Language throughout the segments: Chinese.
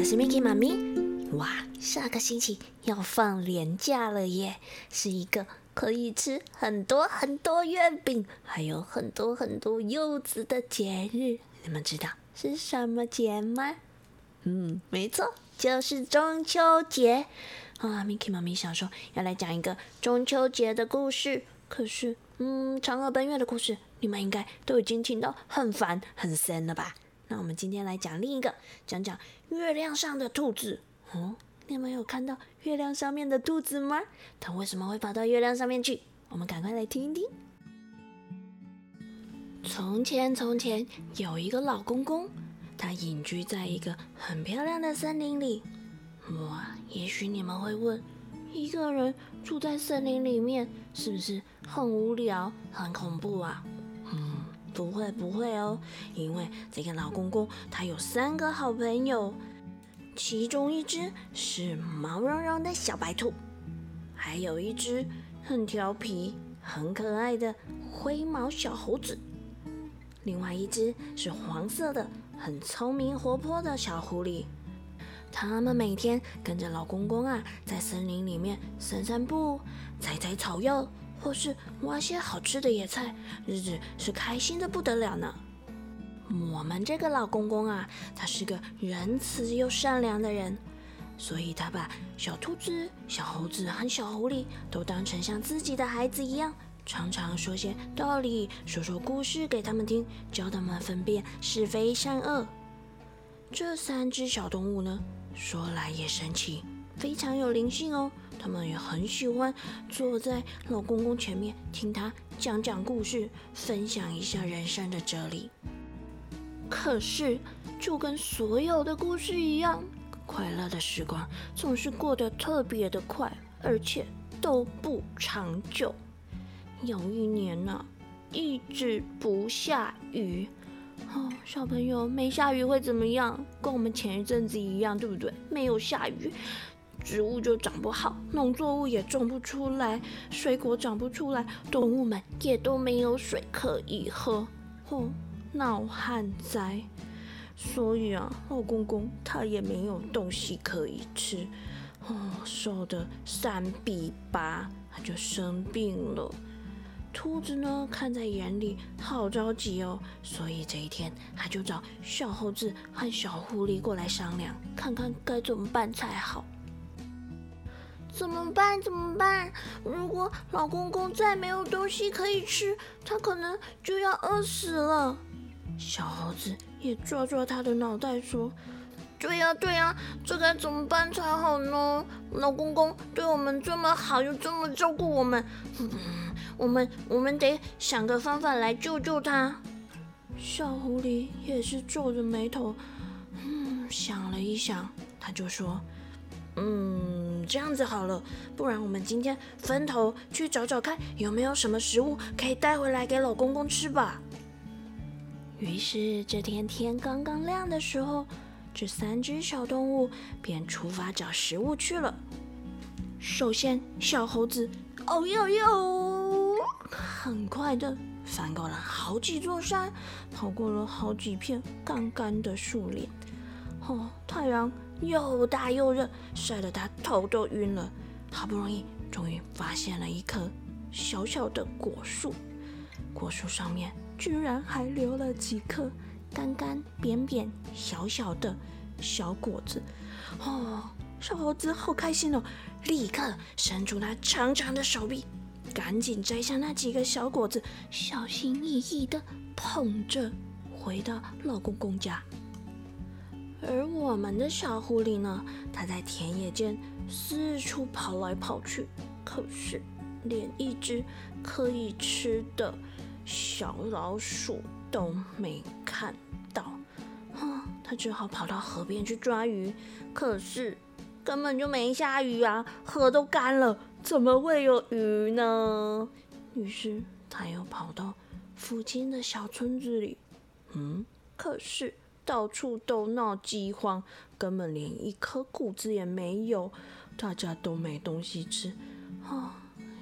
我是 Miki 妈咪。哇，下个星期要放年假了耶，是一个可以吃很多很多月饼，还有很多很多柚子的节日。你们知道是什么节吗？嗯，没错，就是中秋节啊。Miki 妈咪想说要来讲一个中秋节的故事，可是，嗯，嫦娥奔月的故事，你们应该都已经听到很烦很深了吧？那我们今天来讲另一个，讲讲月亮上的兔子。哦，你们有看到月亮上面的兔子吗？它为什么会跑到月亮上面去？我们赶快来听一听。从前，从前有一个老公公，他隐居在一个很漂亮的森林里。哇，也许你们会问，一个人住在森林里面，是不是很无聊、很恐怖啊？不会不会哦，因为这个老公公他有三个好朋友，其中一只是毛茸茸的小白兔，还有一只很调皮、很可爱的灰毛小猴子，另外一只是黄色的、很聪明活泼的小狐狸。他们每天跟着老公公啊，在森林里面散散步、采采草药。或是挖些好吃的野菜，日子是开心的不得了呢。我们这个老公公啊，他是个仁慈又善良的人，所以他把小兔子、小猴子和小狐狸都当成像自己的孩子一样，常常说些道理，说说故事给他们听，教他们分辨是非善恶。这三只小动物呢，说来也神奇，非常有灵性哦。他们也很喜欢坐在老公公前面听他讲讲故事，分享一下人生的哲理。可是，就跟所有的故事一样，快乐的时光总是过得特别的快，而且都不长久。有一年呢，一直不下雨。哦，小朋友，没下雨会怎么样？跟我们前一阵子一样，对不对？没有下雨。植物就长不好，农作物也种不出来，水果长不出来，动物们也都没有水可以喝，哦，闹旱灾。所以啊，老公公他也没有东西可以吃，哦，瘦的三比八，他就生病了。兔子呢，看在眼里，好着急哦，所以这一天他就找小猴子和小狐狸过来商量，看看该怎么办才好。怎么办？怎么办？如果老公公再没有东西可以吃，他可能就要饿死了。小猴子也抓抓他的脑袋说：“对呀，对呀，这该怎么办才好呢？老公公对我们这么好，又这么照顾我们，我们我们得想个方法来救救他。”小狐狸也是皱着眉头，嗯，想了一想，他就说：“嗯。”这样子好了，不然我们今天分头去找找看，有没有什么食物可以带回来给老公公吃吧。于是这天天刚刚亮的时候，这三只小动物便出发找食物去了。首先，小猴子哦呦呦，很快的翻过了好几座山，跑过了好几片干干的树林。哦，太阳。又大又热，晒得他头都晕了。好不容易，终于发现了一棵小小的果树，果树上面居然还留了几颗干干扁扁、小小的小果子。哦，小猴子好开心哦，立刻伸出那长长的手臂，赶紧摘下那几个小果子，小心翼翼地捧着回到老公公家。而我们的小狐狸呢？它在田野间四处跑来跑去，可是连一只可以吃的小老鼠都没看到。啊，它只好跑到河边去抓鱼，可是根本就没下雨啊，河都干了，怎么会有鱼呢？于是它又跑到附近的小村子里，嗯，可是。到处都闹饥荒，根本连一颗谷子也没有，大家都没东西吃。啊，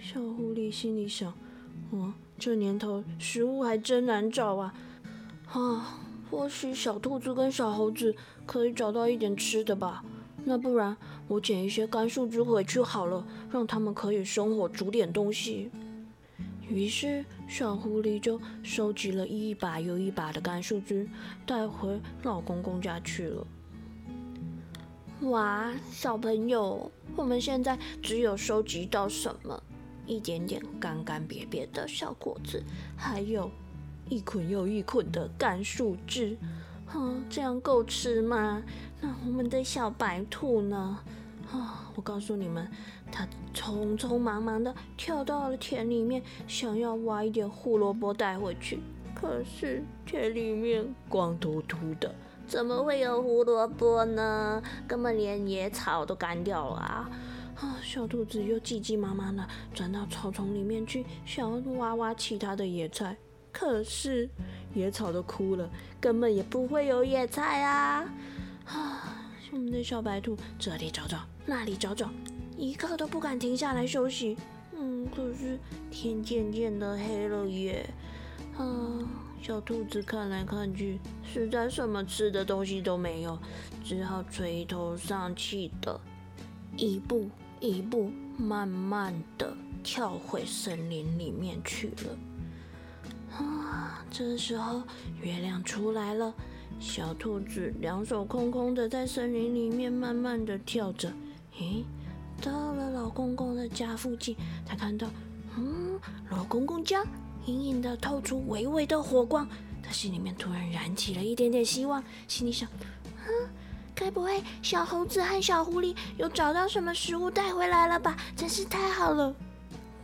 小狐狸心里想：哦，这年头食物还真难找啊！啊，或许小兔子跟小猴子可以找到一点吃的吧。那不然我捡一些干树枝回去好了，让他们可以生火煮点东西。于是小狐狸就收集了一把又一把的干树枝，带回老公公家去了。哇，小朋友，我们现在只有收集到什么？一点点干干瘪瘪的小果子，还有一捆又一捆的干树枝。哼，这样够吃吗？那我们的小白兔呢？啊，我告诉你们，它匆匆忙忙的跳到了田里面，想要挖一点胡萝卜带回去。可是田里面光秃秃的，怎么会有胡萝卜呢？根本连野草都干掉了啊！啊，小兔子又急急忙忙的钻到草丛里面去，想要挖挖其他的野菜。可是野草都枯了，根本也不会有野菜啊！啊，我们的小白兔这里找找，那里找找，一刻都不敢停下来休息。嗯，可是天渐渐的黑了耶。啊，小兔子看来看去，实在什么吃的东西都没有，只好垂头丧气的，一步一步慢慢的跳回森林里面去了。啊！这时候月亮出来了，小兔子两手空空的在森林里面慢慢的跳着。咦，到了老公公的家附近，他看到，嗯，老公公家隐隐的透出微微的火光，他心里面突然燃起了一点点希望，心里想，嗯，该不会小猴子和小狐狸有找到什么食物带回来了吧？真是太好了。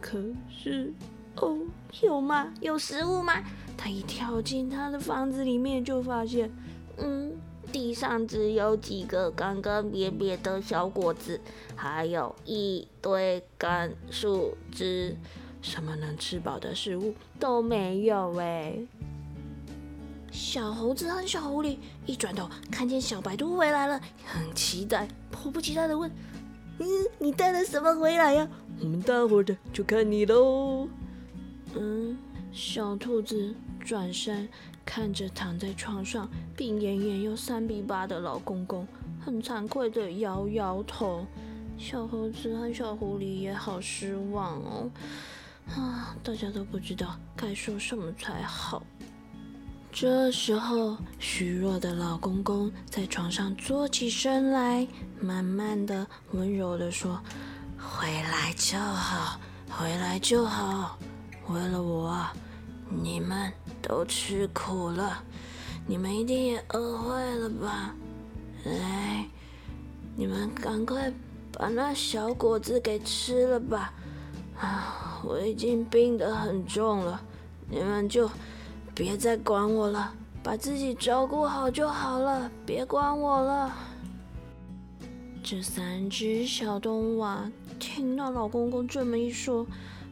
可是。哦，有吗？有食物吗？他一跳进他的房子里面，就发现，嗯，地上只有几个干干瘪瘪的小果子，还有一堆干树枝，什么能吃饱的食物都没有哎。小猴子和小狐狸一转头，看见小白兔回来了，很期待，迫不及待的问：“嗯，你带了什么回来呀？我们大伙的就看你喽。”嗯，小兔子转身看着躺在床上病恹恹又三比八的老公公，很惭愧的摇摇头。小猴子和小狐狸也好失望哦，啊，大家都不知道该说什么才好。这时候，虚弱的老公公在床上坐起身来，慢慢的、温柔的说：“回来就好，回来就好。”为了我，你们都吃苦了，你们一定也饿坏了吧？来，你们赶快把那小果子给吃了吧！啊，我已经病得很重了，你们就别再管我了，把自己照顾好就好了，别管我了。这三只小动物啊，听到老公公这么一说。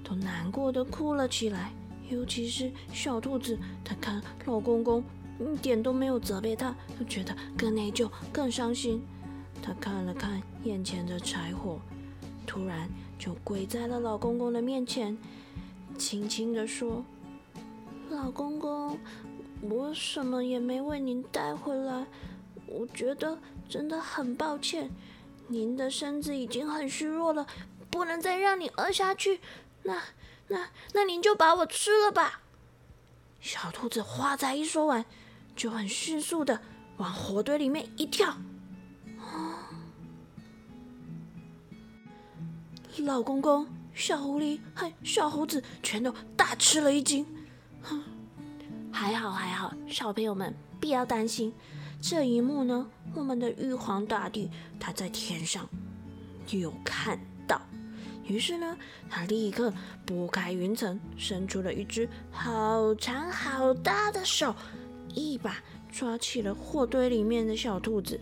都难过的哭了起来，尤其是小兔子，它看老公公一点都没有责备它，就觉得更内疚、更伤心。它看了看眼前的柴火，突然就跪在了老公公的面前，轻轻的说：“老公公，我什么也没为您带回来，我觉得真的很抱歉。您的身子已经很虚弱了，不能再让你饿下去。”那那那您就把我吃了吧！小兔子话才一说完，就很迅速的往火堆里面一跳。老公公、小狐狸和小猴子全都大吃了一惊。哼，还好还好，小朋友们不要担心。这一幕呢，我们的玉皇大帝他在天上有看。于是呢，他立刻拨开云层，伸出了一只好长好大的手，一把抓起了货堆里面的小兔子。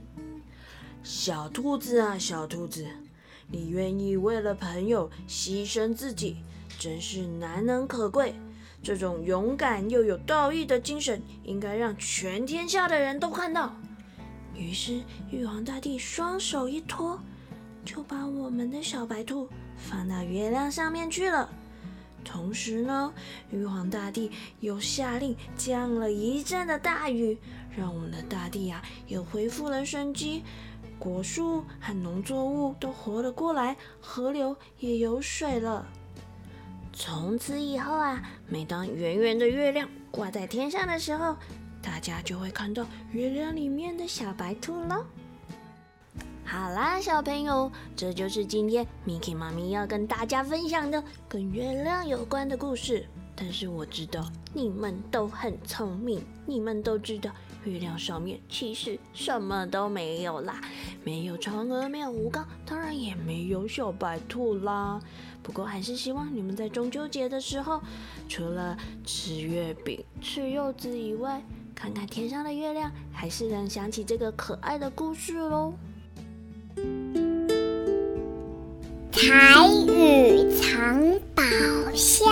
小兔子啊，小兔子，你愿意为了朋友牺牲自己，真是难能可贵。这种勇敢又有道义的精神，应该让全天下的人都看到。于是，玉皇大帝双手一托，就把我们的小白兔。放到月亮上面去了。同时呢，玉皇大帝又下令降了一阵的大雨，让我们的大地啊又恢复了生机，果树和农作物都活了过来，河流也有水了。从此以后啊，每当圆圆的月亮挂在天上的时候，大家就会看到月亮里面的小白兔了。好啦，小朋友，这就是今天 Miki 妈咪要跟大家分享的跟月亮有关的故事。但是我知道你们都很聪明，你们都知道月亮上面其实什么都没有啦，没有嫦娥，没有吴刚，当然也没有小白兔啦。不过还是希望你们在中秋节的时候，除了吃月饼、吃柚子以外，看看天上的月亮，还是能想起这个可爱的故事喽。彩雨藏宝箱。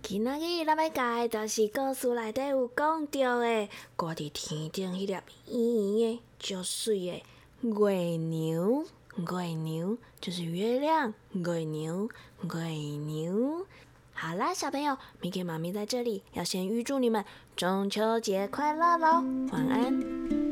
今仔日咱要教的，就是故事内底有讲到的，挂伫天顶迄粒圆圆的、足水的月牛。月牛就是月亮，月牛，月牛。好啦，小朋友，米给妈咪在这里要先预祝你们中秋节快乐喽！晚安。